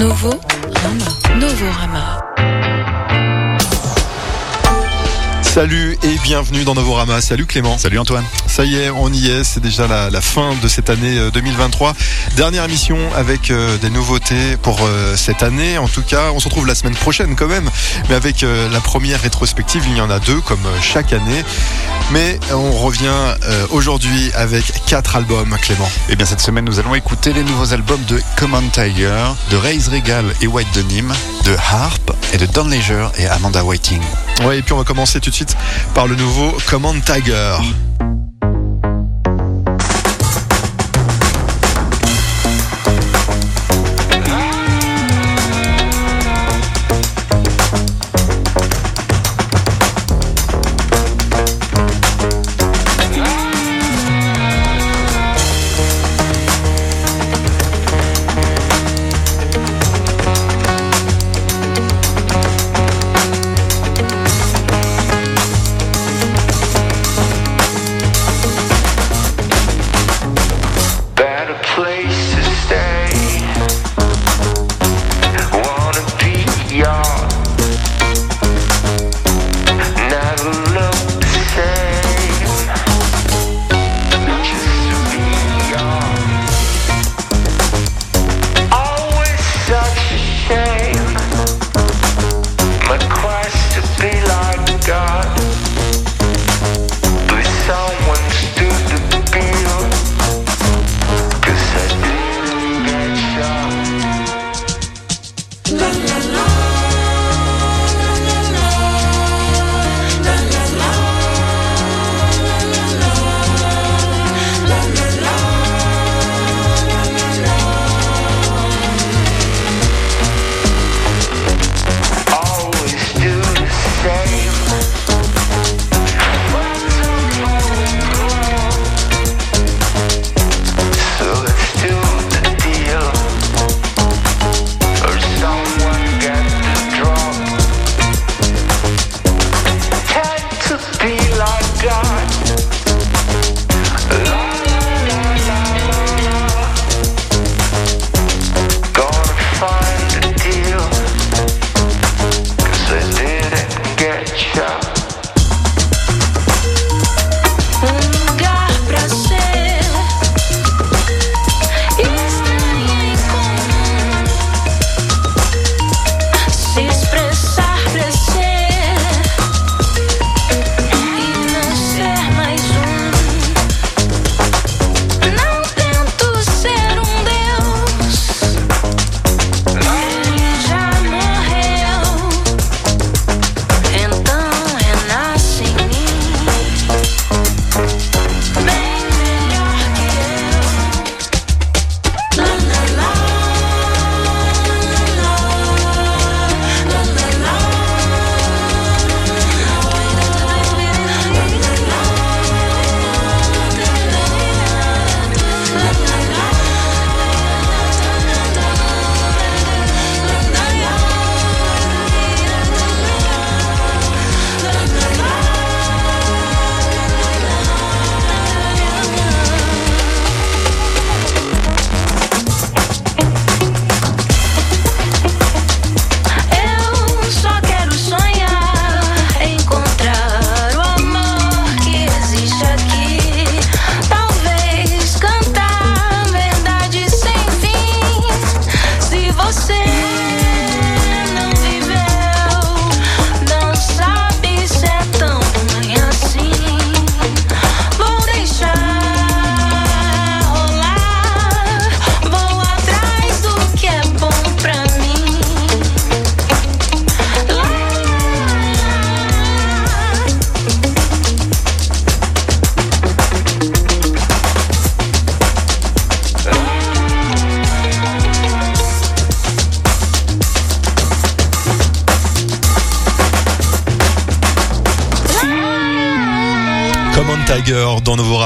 Novo Rama. Novorama. Salut et bienvenue dans Novorama. Salut Clément. Salut Antoine. Ça y est, on y est. C'est déjà la, la fin de cette année euh, 2023. Dernière émission avec euh, des nouveautés pour euh, cette année. En tout cas, on se retrouve la semaine prochaine quand même. Mais avec euh, la première rétrospective, il y en a deux comme euh, chaque année. Mais on revient euh, aujourd'hui avec quatre albums, Clément. Et bien cette semaine, nous allons écouter les nouveaux albums de Common Tiger, de Raise Regal et White Denim, de Harp et de Don Leisure et Amanda Whiting. Ouais, et puis on va commencer tout de suite par le nouveau Command Tiger.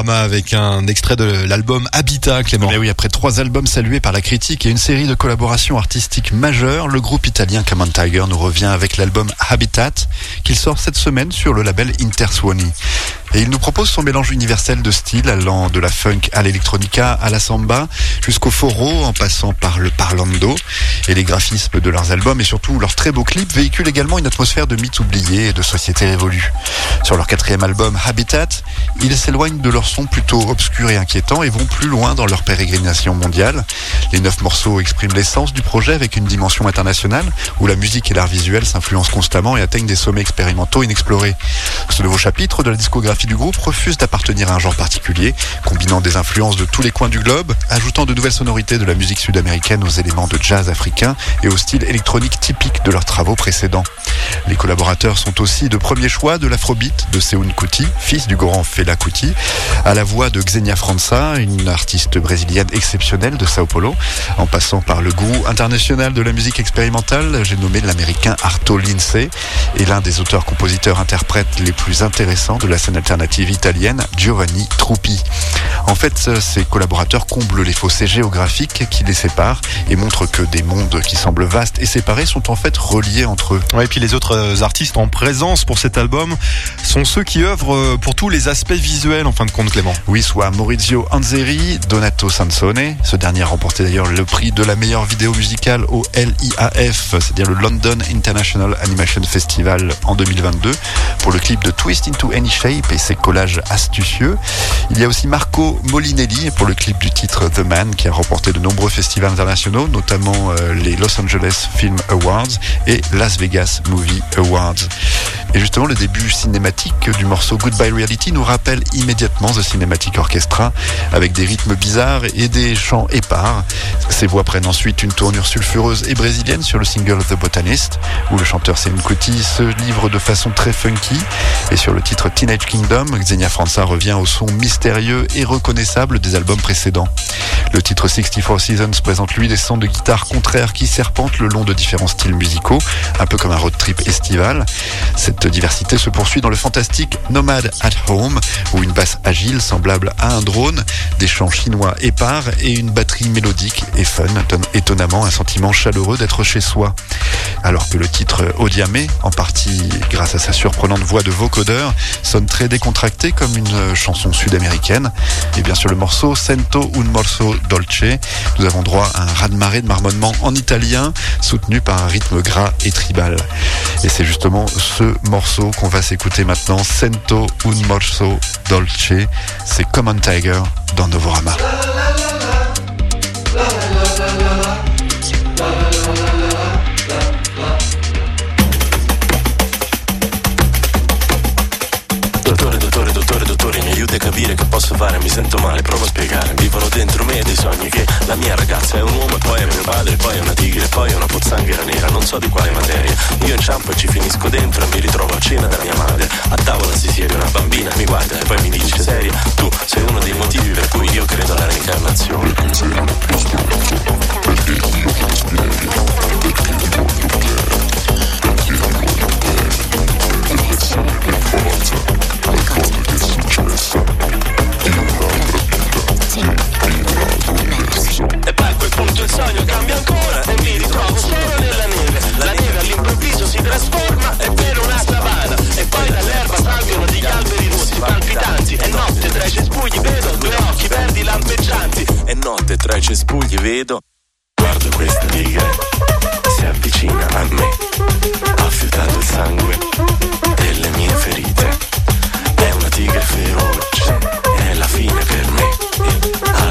Avec un extrait de l'album Habitat, Clément. Mais oui, après trois albums salués par la critique et une série de collaborations artistiques majeures, le groupe italien Common Tiger nous revient avec l'album Habitat qu'il sort cette semaine sur le label Interswany. Et il nous propose son mélange universel de styles allant de la funk à l'électronica, à la samba, jusqu'au foro en passant par le parlando. Et les graphismes de leurs albums et surtout leurs très beaux clips véhiculent également une atmosphère de mythes oubliés et de sociétés révolues. Sur leur quatrième album Habitat, ils s'éloignent de leur son plutôt obscur et inquiétant et vont plus loin dans leur pérégrination mondiale. Les neuf morceaux expriment l'essence du projet avec une dimension internationale où la musique et l'art visuel s'influencent constamment et atteignent des sommets expérimentaux inexplorés. Ce nouveau chapitre de la discographie du groupe refuse d'appartenir à un genre particulier, combinant des influences de tous les coins du globe, ajoutant de nouvelles sonorités de la musique sud-américaine aux éléments de jazz africain et au style électronique typique de leurs travaux précédents. Les collaborateurs sont aussi de premier choix de l'afrobeat de Seun Kuti, fils du grand Fela Kuti, à la voix de Xenia França, une artiste brésilienne exceptionnelle de Sao Paulo, en passant par le gourou international de la musique expérimentale, j'ai nommé l'américain Arto Lindsay, et l'un des auteurs-compositeurs-interprètes les plus intéressants de la scène alternative italienne, Giovanni Truppi. En fait, ces collaborateurs comblent les fossés géographiques qui les séparent et montrent que des mondes qui semblent vastes et séparés sont en fait reliés entre eux. Et puis les autres euh, artistes en présence pour cet album sont ceux qui œuvrent euh, pour tous les aspects visuels en fin de compte, Clément? Oui, soit Maurizio Anzeri, Donato Sansone. Ce dernier a remporté d'ailleurs le prix de la meilleure vidéo musicale au LIAF, c'est-à-dire le London International Animation Festival en 2022, pour le clip de Twist into Any Shape et ses collages astucieux. Il y a aussi Marco Molinelli pour le clip du titre The Man, qui a remporté de nombreux festivals internationaux, notamment euh, les Los Angeles Film Awards et Las Vegas Movie Awards. Et justement, le début cinématique du morceau Goodbye Reality nous rappelle immédiatement The Cinematic Orchestra, avec des rythmes bizarres et des chants épars. Ces voix prennent ensuite une tournure sulfureuse et brésilienne sur le single The Botanist, où le chanteur Seun Kuti se livre de façon très funky. Et sur le titre Teenage Kingdom, Xenia França revient au son mystérieux et reconnaissable des albums précédents. Le titre 64 Seasons présente lui des sons de guitare contraires qui serpentent le long de différents styles musicaux, un peu comme un road trip estival. Cette diversité se poursuit dans le fantastique Nomad at Home, où une basse agile semblable à un drone, des chants chinois épars et une batterie mélodique et fun étonnamment un sentiment chaleureux d'être chez soi. Alors que le titre Odiame, en partie grâce à sa surprenante voix de vocodeur, sonne très décontracté comme une chanson sud-américaine. Et bien sûr le morceau Sento un morso dolce, nous avons droit à un raz-de-marée de marmonnement en italien, soutenu par un rythme gras et tribal. Et c'est justement ce morceau qu'on va s'écouter maintenant, Sento un morso dolce, c'est Common Tiger dans Novorama. Posso fare, mi sento male, provo a spiegare. Vivono dentro me dei sogni che la mia ragazza è un uomo e poi è mio padre, poi è una tigre, poi è una pozzanghera nera, non so di quale materia. Io inciampo e ci finisco dentro e mi ritrovo a cena dalla mia madre. A tavola si siede una bambina, mi guarda e poi mi dice seria, tu sei uno dei motivi per cui io credo alla reincarnazione. E il sogno cambia ancora e mi ritrovo solo nella neve. La neve all'improvviso si trasforma e vedo una savana. E poi dall'erba salgono degli alberi rossi palpitanti. E notte tra i cespugli vedo due occhi verdi lampeggianti. E notte tra i cespugli vedo. Guardo questa tigre, si avvicina a me. Ha filtrato il sangue delle mie ferite. È una tigre feroce, è la fine per me.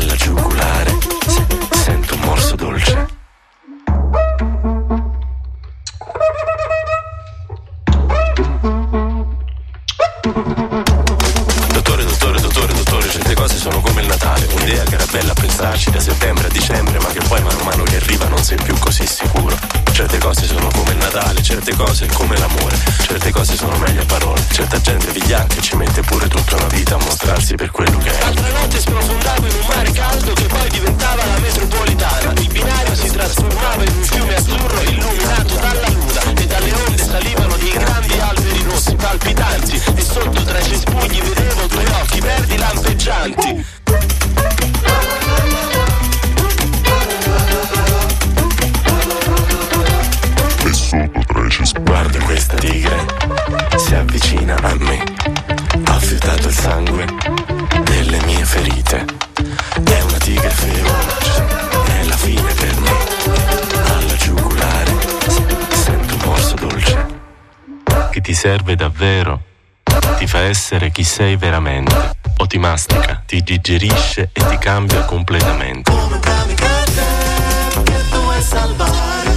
Cose sono come il Natale, un'idea che era bella a pensarci da settembre a dicembre, ma che poi man mano che arriva non sei più così sicuro. Certe cose sono come il Natale, certe cose come l'amore, certe cose sono meglio a parole, certa gente vigliacca ci mette pure tutta una vita a mostrarsi per quello che è. Altre notte sprofondavo in un mare caldo che poi diventava la metropolitana, il binario si trasformava in un fiume azzurro illuminato dalla luna e dalle onde salivano dei grandi rossi palpitanti e sotto tra i cespugli vedevo due occhi verdi lampeggianti. Guarda questa tigre, si avvicina a me. Ha filtrato il ti serve davvero, ti fa essere chi sei veramente, o ti mastica, ti digerisce e ti cambia completamente. Come un kamikaze che tu vuoi salvare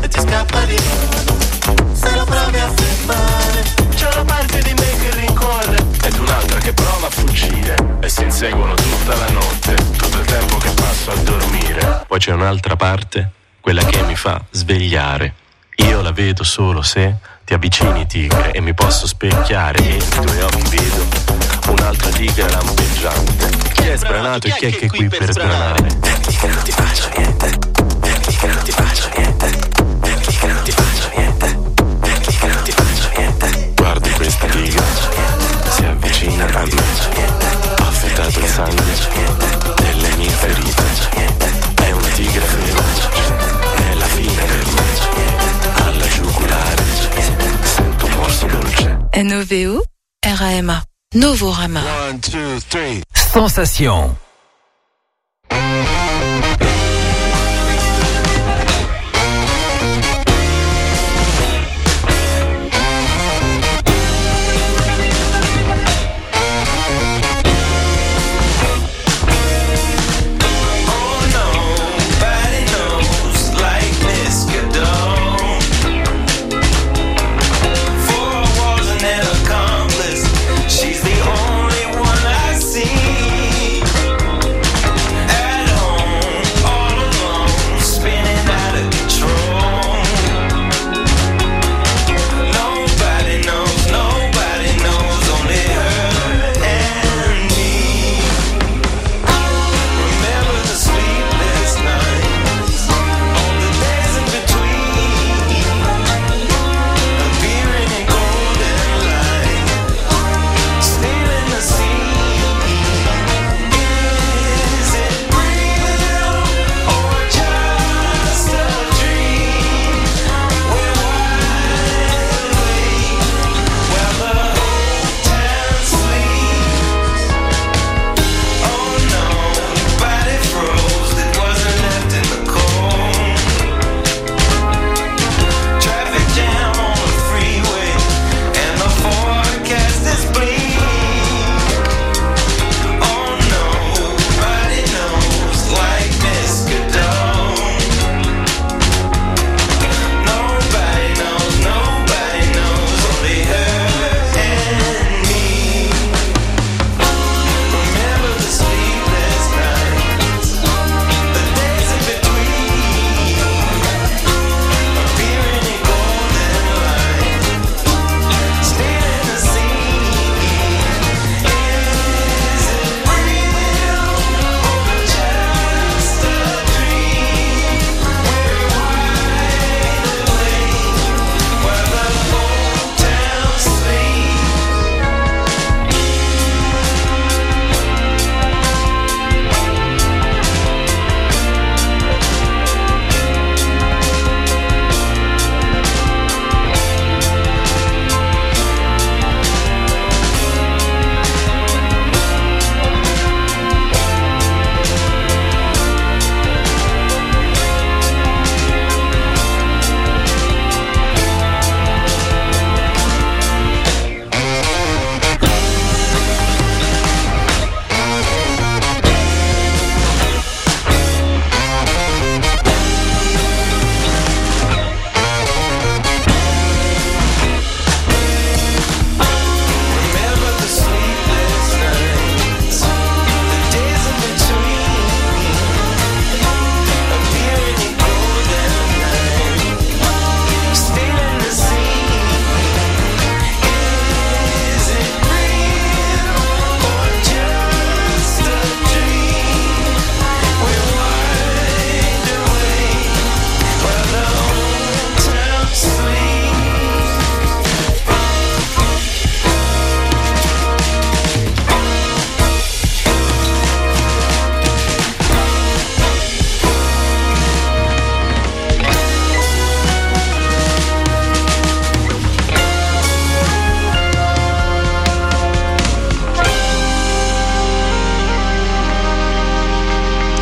e ti scappa di mano se lo provi a fermare. C'è una parte di me che rincorre Ed un'altra che prova a fuggire e si inseguono tutta la notte, tutto il tempo che passo a dormire. Poi c'è un'altra parte, quella che mi fa svegliare. Io la vedo solo se ti avvicini tigre e mi posso specchiare. E nei tuoi occhi vedo un'altra tigre lampeggiante. Chi è sbranato e chi è che è qui per sbranare? Mettiti che non ti faccio niente. Mettiti che non ti faccio niente. Mettiti che non ti faccio niente. Mettiti che non ti faccio niente. Guardi questa tigre, si avvicina a me. Ho affettato il sangue delle mie ferite. NOVO RAMA. Novorama. One, two, three. Sensation.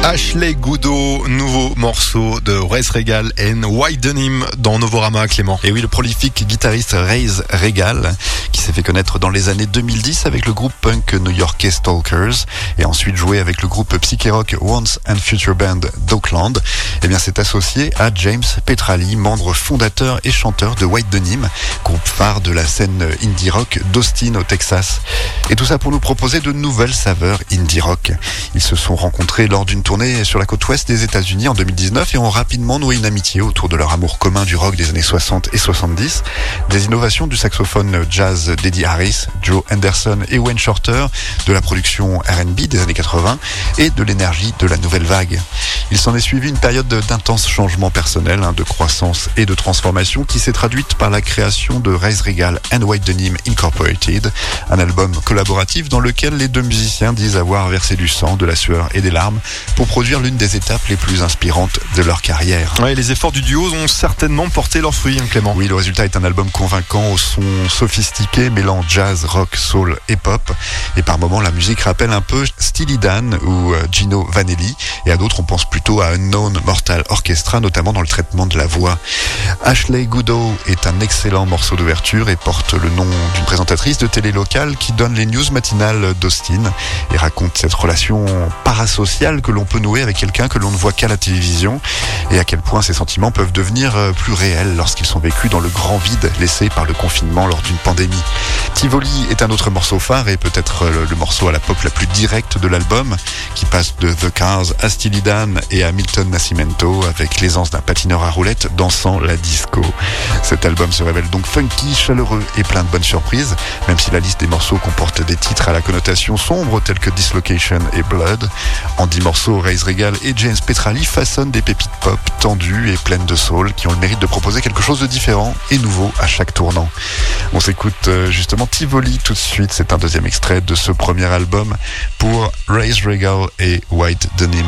Ashley Goudot, nouveau morceau de Raise Regal and Widenim dans Novorama, Clément. Et oui, le prolifique guitariste Raise Regal, qui s'est fait connaître dans les années 2010 avec le groupe punk new-yorkais Stalkers, et ensuite joué avec le groupe psyché-rock Once and Future Band d'Auckland, eh bien, s'est associé à James Petrali, membre fondateur et chanteur de Widenim, groupe phare de la scène indie rock d'Austin au Texas. Et tout ça pour nous proposer de nouvelles saveurs indie rock. Ils se sont rencontrés lors d'une tournée sur la côte ouest des États-Unis en 2019 et ont rapidement noué une amitié autour de leur amour commun du rock des années 60 et 70, des innovations du saxophone jazz d'Eddie Harris, Joe Anderson et Wayne Shorter, de la production R&B des années 80 et de l'énergie de la nouvelle vague. Il s'en est suivi une période d'intenses changements personnels, hein, de croissance et de transformation qui s'est traduite par la création de Raise Regal and White Denim Incorporated, un album collaboratif dans lequel les deux musiciens disent avoir versé du sang, de la sueur et des larmes pour produire l'une des étapes les plus inspirantes de leur carrière. Ouais, les efforts du duo ont certainement porté leurs fruits, hein, Clément. Oui, le résultat est un album convaincant au son sophistiqué, mêlant jazz, rock, soul et pop. Et par moments, la musique rappelle un peu Steely Dan ou euh, Gino Vanelli. Et à d'autres, on pense plutôt à Unknown Mortal Orchestra, notamment dans le traitement de la voix. Ashley Goodo est un excellent morceau d'ouverture et porte le nom d'une présentatrice de télé locale qui donne les news matinales d'Austin et raconte cette relation parasociale que l'on peut nouer avec quelqu'un que l'on ne voit qu'à la télévision et à quel point ces sentiments peuvent devenir euh, plus réels lorsqu'ils sont vécus dans le grand vide laissé par le confinement lors d'une pandémie. Tivoli est un autre morceau phare et peut-être le, le morceau à la pop la plus directe de l'album qui passe de The Cars à Steely Dan et à Milton Nascimento avec l'aisance d'un patineur à roulettes dansant la disco. Cet album se révèle donc funky, chaleureux et plein de bonnes surprises, même si la liste des morceaux comporte des titres à la connotation sombre tels que Dislocation et Blood. En dix morceaux, Raise Regal et James Petrali façonnent des pépites pop tendues et pleines de soul qui ont le mérite de proposer quelque chose de différent et nouveau à chaque tournant. On s'écoute euh, justement Tivoli tout de suite, c'est un deuxième extrait de ce premier album pour Raise Regal et White Denim.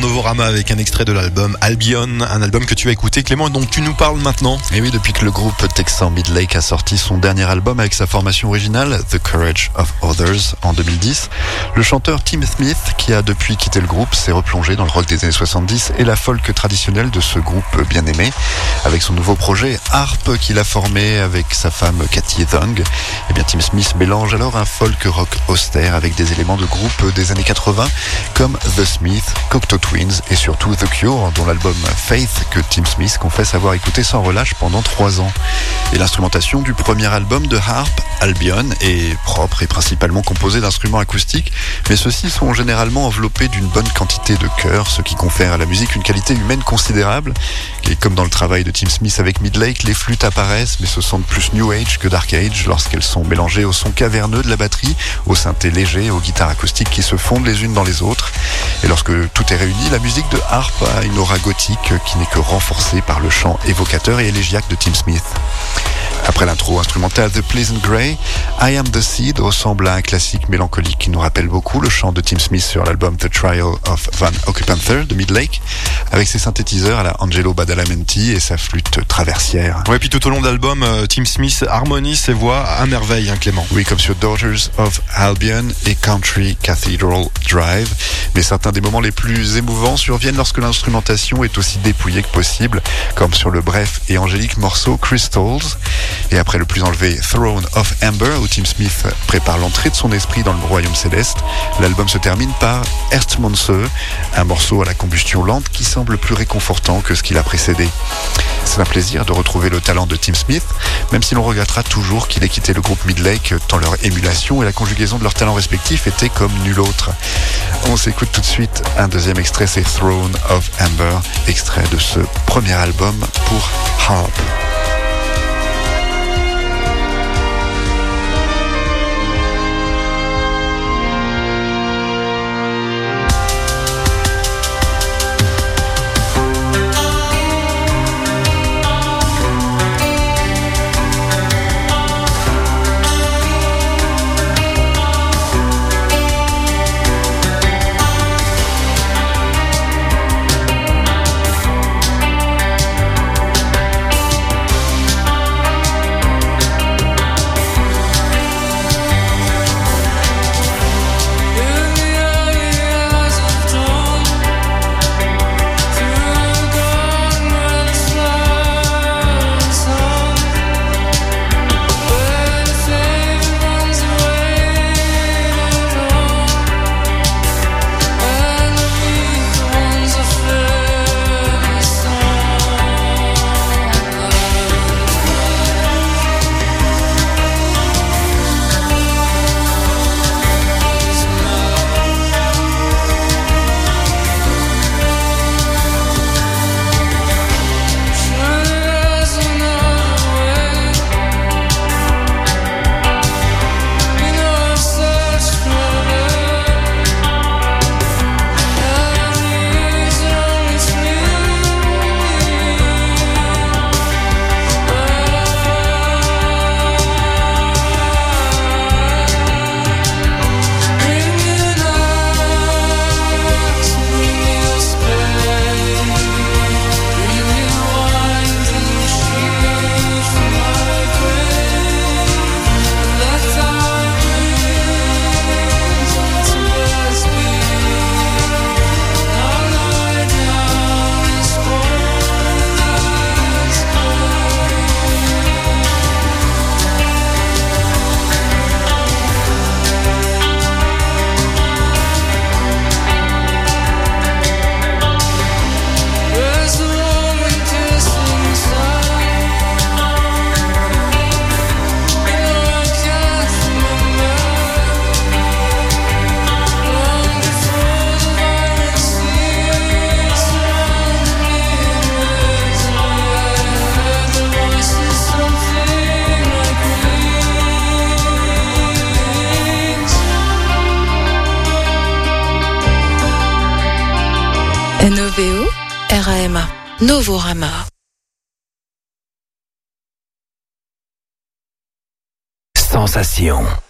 Novorama avec un extrait de l'album Albion, un album que tu as écouté Clément et dont tu nous parles maintenant. Et oui, depuis que le groupe texan Midlake a sorti son dernier album avec sa formation originale, The Courage of Others, en 2010, le chanteur Tim Smith, qui a depuis quitté le groupe, s'est replongé dans le rock des années 70 et la folk traditionnelle de ce groupe bien aimé. Avec son nouveau projet Harp qu'il a formé avec sa femme Cathy Thung, eh bien Tim Smith mélange alors un folk rock austère avec des éléments de groupe des années 80 comme The Smith, Cocteau Twins et surtout The Cure, dont l'album Faith que Tim Smith confesse avoir écouté sans relâche pendant trois ans. Et l'instrumentation du premier album de Harp, Albion, est propre et principalement composée d'instruments acoustiques, mais ceux-ci sont généralement enveloppés d'une bonne quantité de chœurs, ce qui confère à la musique une qualité humaine considérable. Et comme dans le travail de Tim Smith avec Midlake, les flûtes apparaissent, mais se sentent plus New Age que Dark Age lorsqu'elles sont mélangées au son caverneux de la batterie, au synthé léger, aux guitares acoustiques qui se fondent les unes dans les autres. Et lorsque tout est réuni, la musique de Harp a une aura gothique qui n'est que renforcée par le chant évocateur et élégiaque de Tim Smith. Après l'intro instrumentale The Pleasant Grey, I Am the Seed ressemble à un classique mélancolique qui nous rappelle beaucoup le chant de Tim Smith sur l'album The Trial of Van Occupanther de Midlake, avec ses synthétiseurs à la Angelo Badalamenti et sa flûte traversière. Ouais, puis tout au long de l'album, euh, Tim Smith harmonise ses voix à merveille, hein, Clément. Oui, comme sur Daughters of Albion et Country Cathedral Drive. Mais certains des moments les plus émouvants surviennent lorsque l'instrumentation est aussi dépouillée que possible, comme sur le bref et angélique morceau Crystals. Et après le plus enlevé Throne of Amber, où Tim Smith prépare l'entrée de son esprit dans le royaume céleste, l'album se termine par Erstmonse, un morceau à la combustion lente qui semble plus réconfortant que ce qui l'a précédé. C'est un plaisir de retrouver le talent de Tim Smith, même si l'on regrettera toujours qu'il ait quitté le groupe Midlake tant leur émulation et la conjugaison de leurs talents respectifs étaient comme nul autre. On s'écoute tout de suite un deuxième extrait, c'est Throne of Amber, extrait de ce premier album pour Harp. Sensation.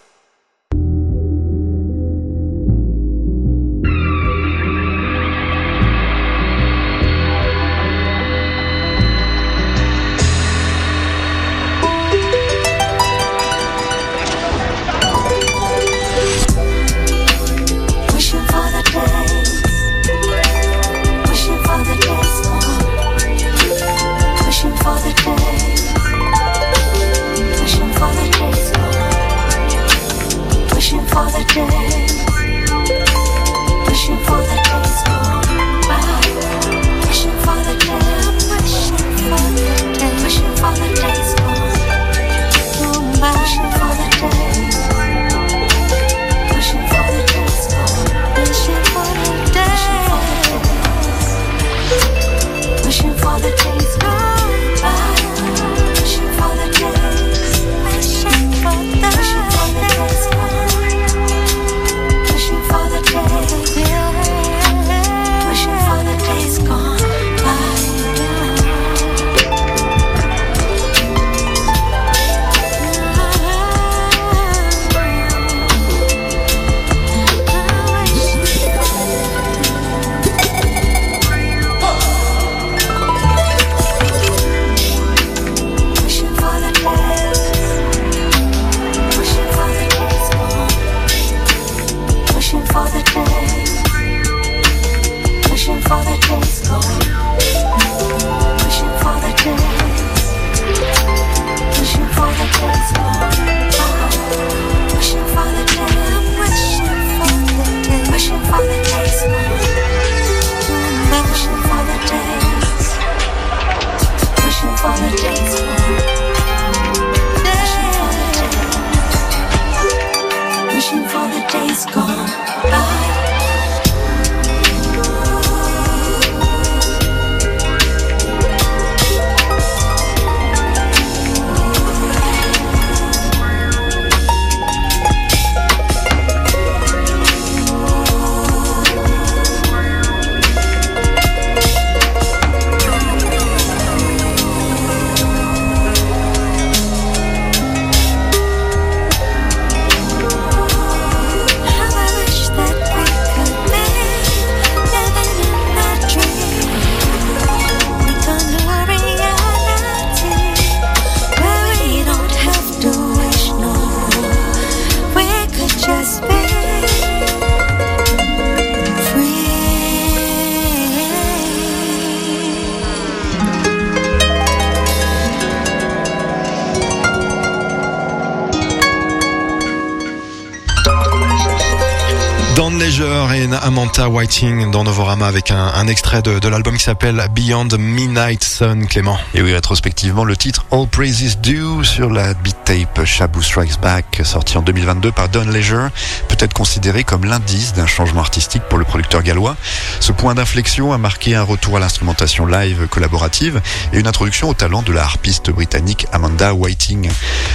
Ledger et Amanta Whiting dans Novorama avec un, extrait de, de l'album qui s'appelle Beyond Midnight Sun, Clément. Et oui, rétrospectivement, le titre All Praises Due sur la beat tape Shabu Strikes Back, sorti en 2022 par Don Leisure, peut être considéré comme l'indice d'un changement artistique pour le producteur gallois. Ce point d'inflexion a marqué un retour à l'instrumentation live collaborative et une introduction au talent de la harpiste britannique Amanda Whiting.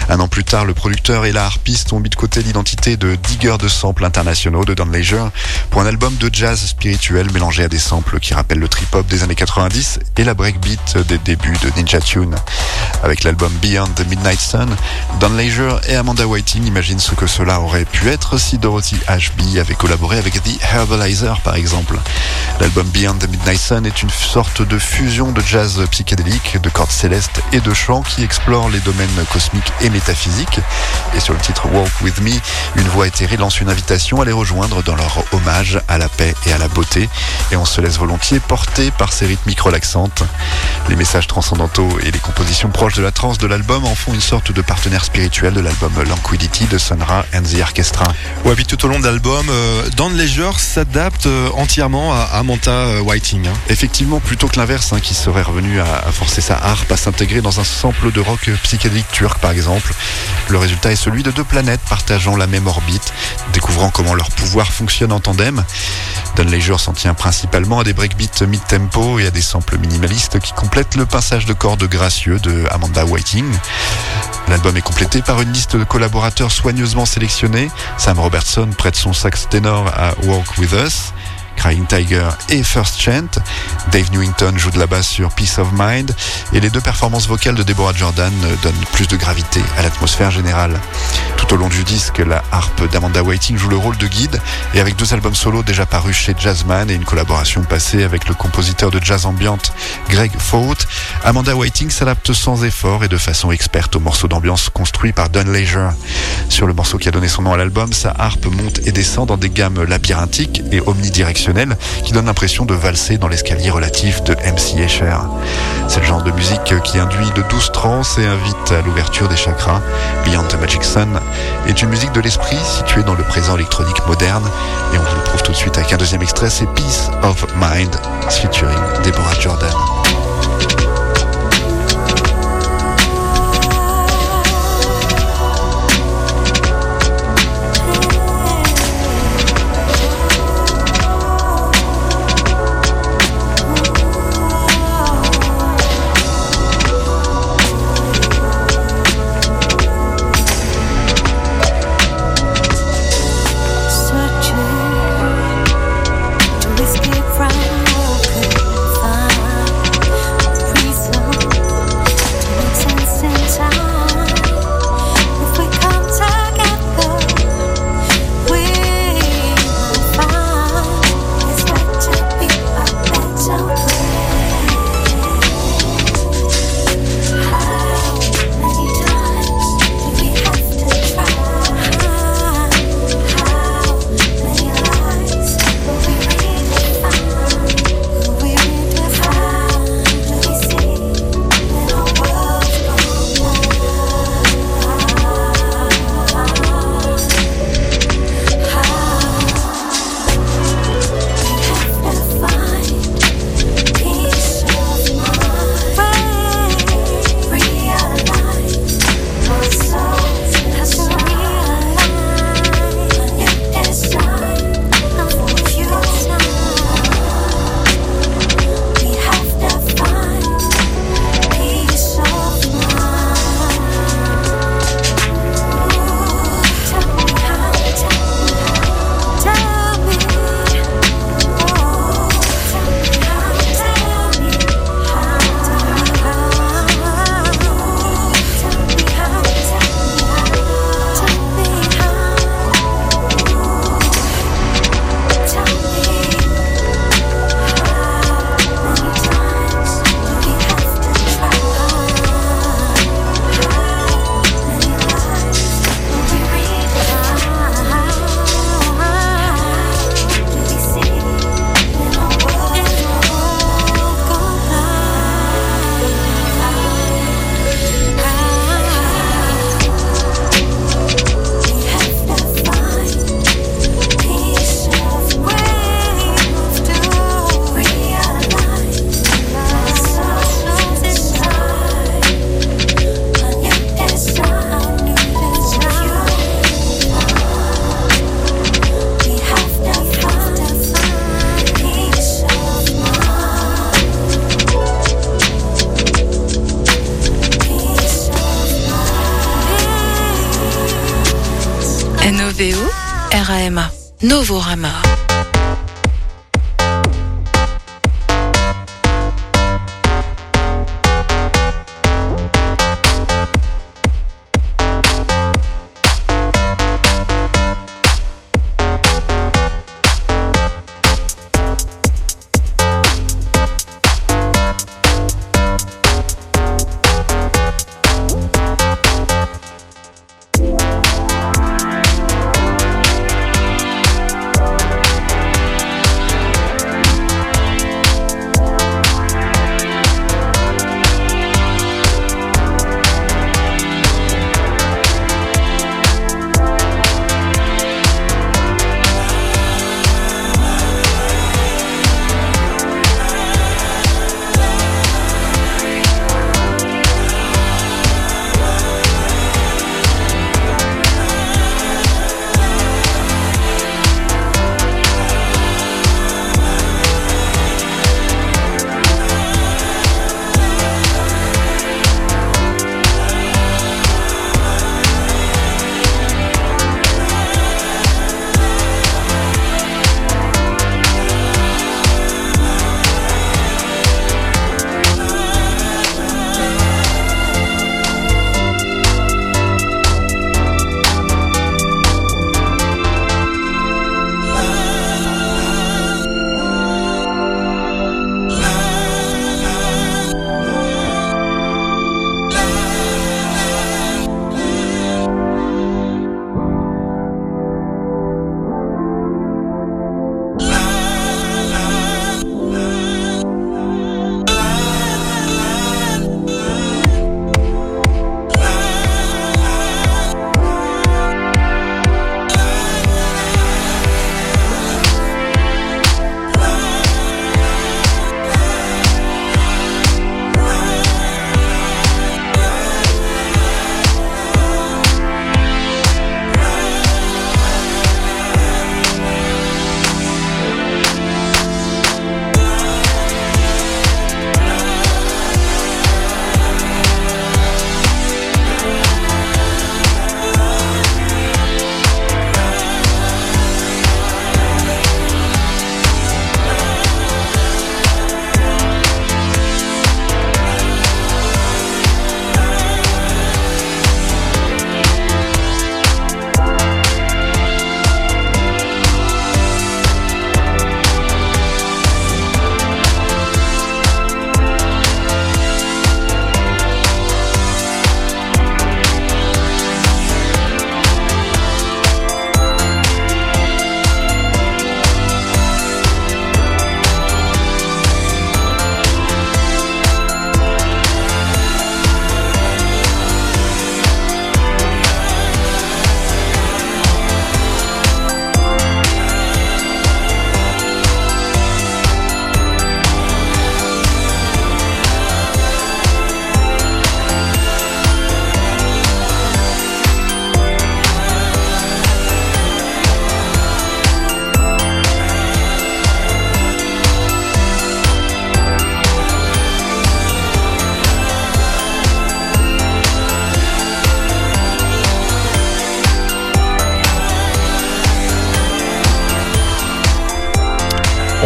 Un an plus tard, le producteur et la harpiste ont mis de côté l'identité de digger de samples internationaux de Don Leisure pour un album de jazz spirituel mélangé à des samples qui rappellent le trip-hop des années 90 et la breakbeat des débuts de Ninja Tune. Avec l'album Beyond the Midnight Sun, Don Leisure et Amanda Whiting imaginent ce que cela aurait pu être si Dorothy Ashby avait collaboré avec The Herbalizer par exemple. L'album Beyond the Midnight Sun est une sorte de fusion de jazz psychédélique, de cordes célestes et de chants qui explore les domaines cosmiques et métaphysiques. Et sur le titre Walk With Me, une voix éthérée lance une invitation à les rejoindre dans leur hommage à la paix et à la beauté. Et on se laisse volontiers porter par ces rythmiques relaxantes. Les messages transcendantaux et les compositions proches de la trance de l'album en font une sorte de partenaire spirituel de l'album Languidity de Sonra and the Orchestra. Ouais, puis tout au long de l'album, euh, Don Leisure s'adapte euh, entièrement à Amanta euh, Whiting. hein. Effectivement, plutôt que l'inverse, hein, qui serait revenu à, à forcer sa harpe à s'intégrer dans un sample de rock psychédélique turc, par exemple. Le résultat est celui de deux planètes partageant la même orbite, découvrant comment leur pouvoir fonctionne en tandem. Don Leisure s'en tient principalement à des breakbeats mid-tempo et à des samples minimalistes qui complètent le pinçage de cordes gracieux de Amanda Whiting. L'album est complété par une liste de collaborateurs soigneusement sélectionnés. Sam Robertson prête son sax ténor à Walk With Us. Crying Tiger et First Chant. Dave Newington joue de la basse sur Peace of Mind et les deux performances vocales de Deborah Jordan donnent plus de gravité à l'atmosphère générale. Tout au long du disque, la harpe d'Amanda Whiting joue le rôle de guide et avec deux albums solo déjà parus chez Jazzman et une collaboration passée avec le compositeur de jazz ambiante Greg Fault, Amanda Whiting s'adapte sans effort et de façon experte aux morceaux d'ambiance construits par Don Leisure. Sur le morceau qui a donné son nom à l'album, sa harpe monte et descend dans des gammes labyrinthiques et omnidirectionnelles qui donnent l'impression de valser dans l'escalier relatif de MC Escher. C'est le genre de musique qui induit de douces transes et invite à l'ouverture des chakras. Beyond the Magic Sun est une musique de l'esprit située dans le présent électronique moderne et on vous le prouve tout de suite avec un deuxième extrait, c'est Peace of Mind featuring Deborah Jordan.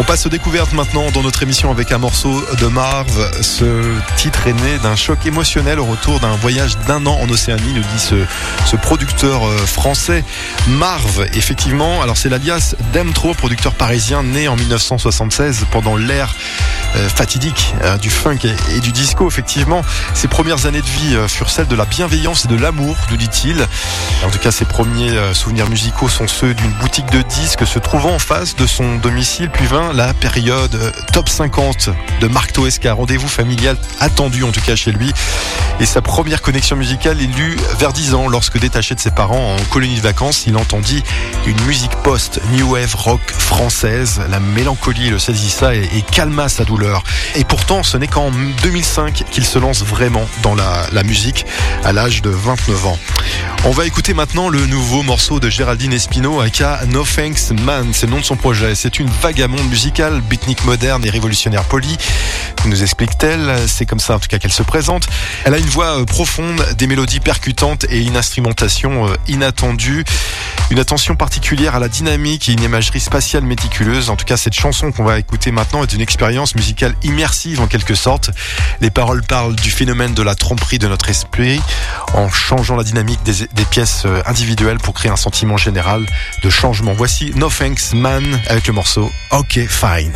Passe aux découvertes maintenant dans notre émission avec un morceau de Marv. Ce titre est né d'un choc émotionnel au retour d'un voyage d'un an en Océanie, nous dit ce, ce producteur euh, français. Marv, effectivement, alors c'est l'alias d'Emtro, producteur parisien né en 1976 pendant l'ère euh, fatidique euh, du funk et, du disco. Effectivement, ses premières années de vie furent celles de la bienveillance et de l'amour, nous dit-il. En tout cas, ses premiers souvenirs musicaux sont ceux d'une boutique de disques se trouvant en face de son domicile. Puis vint la période top 50 de Marc Toesca, rendez-vous familial attendu en tout cas chez lui. Et sa première connexion musicale est lue vers 10 ans lorsque détaché de ses parents en colonie de vacances, il entendit une musique post new wave rock française. La mélancolie le saisissa et, et calma sa douleur. Et pourtant, ce n'est qu'en 2005 qu'il se lance vraiment dans la, la musique à l'âge de 29 ans. On va écouter maintenant le nouveau morceau de Géraldine Espino, aka No Thanks Man, c'est le nom de son projet. C'est une vagabonde musicale, beatnik moderne et révolutionnaire polie. Nous explique-t-elle, c'est comme ça en tout cas qu'elle se présente. Elle a une voix euh, profonde, des mélodies percutantes et une instrumentation euh, inattendue. Une attention particulière à la dynamique et une imagerie spatiale méticuleuse. En tout cas, cette chanson qu'on va écouter maintenant est une expérience musicale immersive en quelque sorte. Les paroles parlent du phénomène de la tromperie de notre esprit en changeant la dynamique des, des pièces euh, individuelles pour créer un sentiment général de changement. Voici No Thanks Man avec le morceau OK Fine.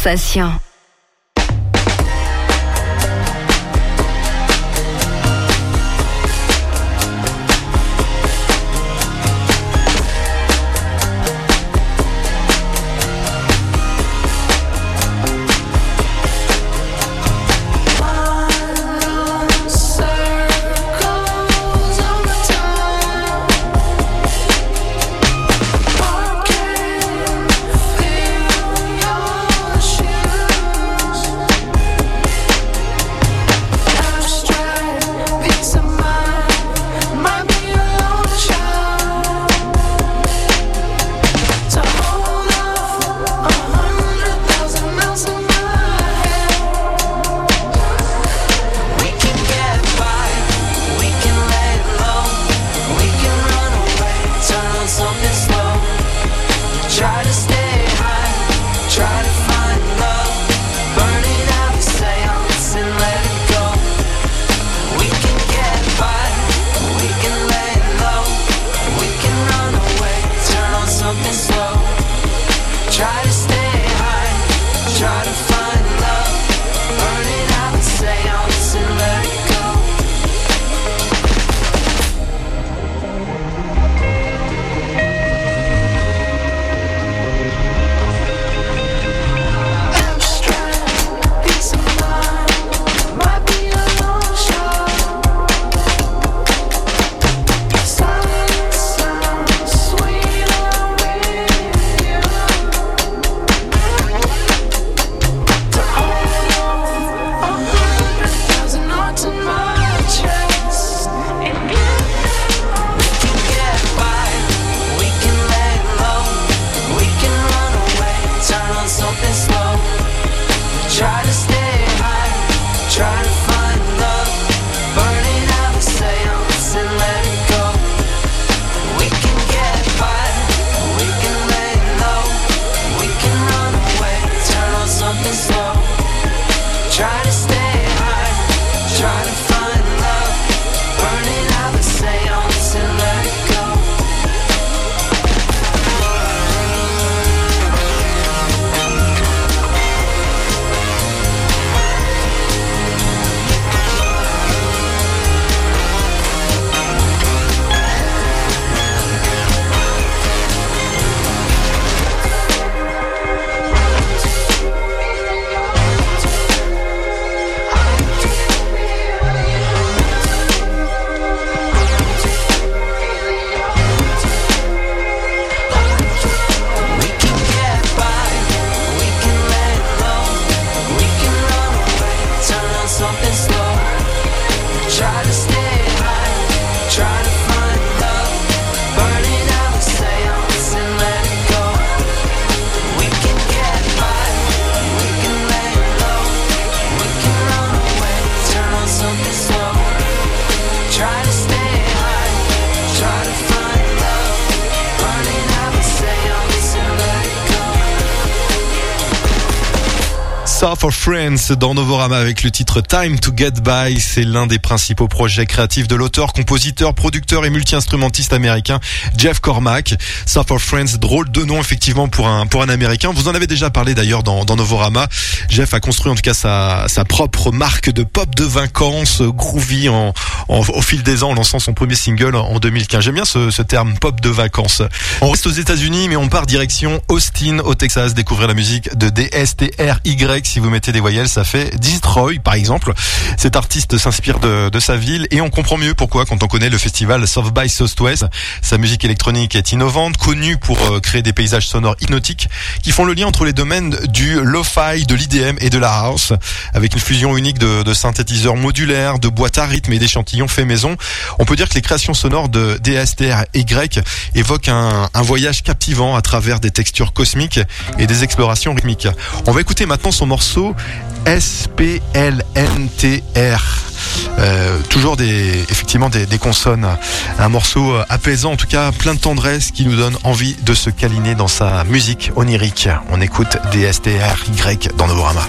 sensation. For Friends dans Novorama avec le titre Time to Get By. C'est l'un des principaux projets créatifs de l'auteur, compositeur, producteur et multi-instrumentiste américain Jeff Cormack. Ça for Friends, drôle de nom effectivement pour un pour un américain. Vous en avez déjà parlé d'ailleurs dans, dans Novorama. Jeff a construit en tout cas sa, sa propre marque de pop de vacances, groovy en, en- au fil des ans en lançant son premier single en 2015. J'aime bien ce, ce terme pop de vacances. On reste aux États-Unis mais on part direction Austin au Texas découvrir la musique de DSTRY. Si vous mettez des voyelles, ça fait Destroy par exemple. Cet artiste s'inspire de, sa ville et on comprend mieux pourquoi quand on connaît le festival South by Southwest. Sa musique électronique est innovante, connue pour euh, créer des paysages sonores hypnotiques qui font le lien entre les domaines du lo-fi, de l'IDM et de la house, avec une fusion unique de, synthétiseurs modulaires, de boîtes à rythme et d'échantillons faits maison. On peut dire que les créations sonores de DSTRY évoquent un, un voyage captivant à travers des textures cosmiques et des explorations rythmiques. On va écouter maintenant son morceau SPLNTR. Euh, toujours des, effectivement des, des consonnes. Un morceau euh, apaisant, en tout cas plein de tendresse qui nous donne envie de se câliner dans sa musique onirique. On écoute DSTRY dans Novorama.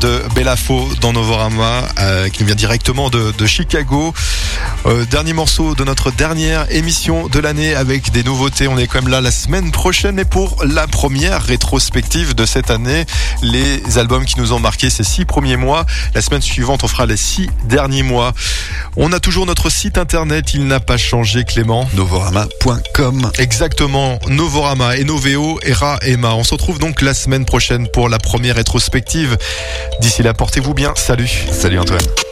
De Belafo dans Novorama, euh, qui nous vient directement de, de Chicago. Euh, dernier morceau de notre dernière émission de l'année avec des nouveautés. On est quand même là la semaine prochaine et pour la première rétrospective de cette année, les albums qui nous ont marqué ces six premiers mois. La semaine suivante, on fera les six derniers mois. On a toujours notre site internet, il n'a pas changé Clément. Novorama.com. Exactement, Novorama, Enoveo, Era, Emma. On se retrouve donc la semaine prochaine pour la première rétrospective. D'ici là, portez-vous bien. Salut. Salut Antoine.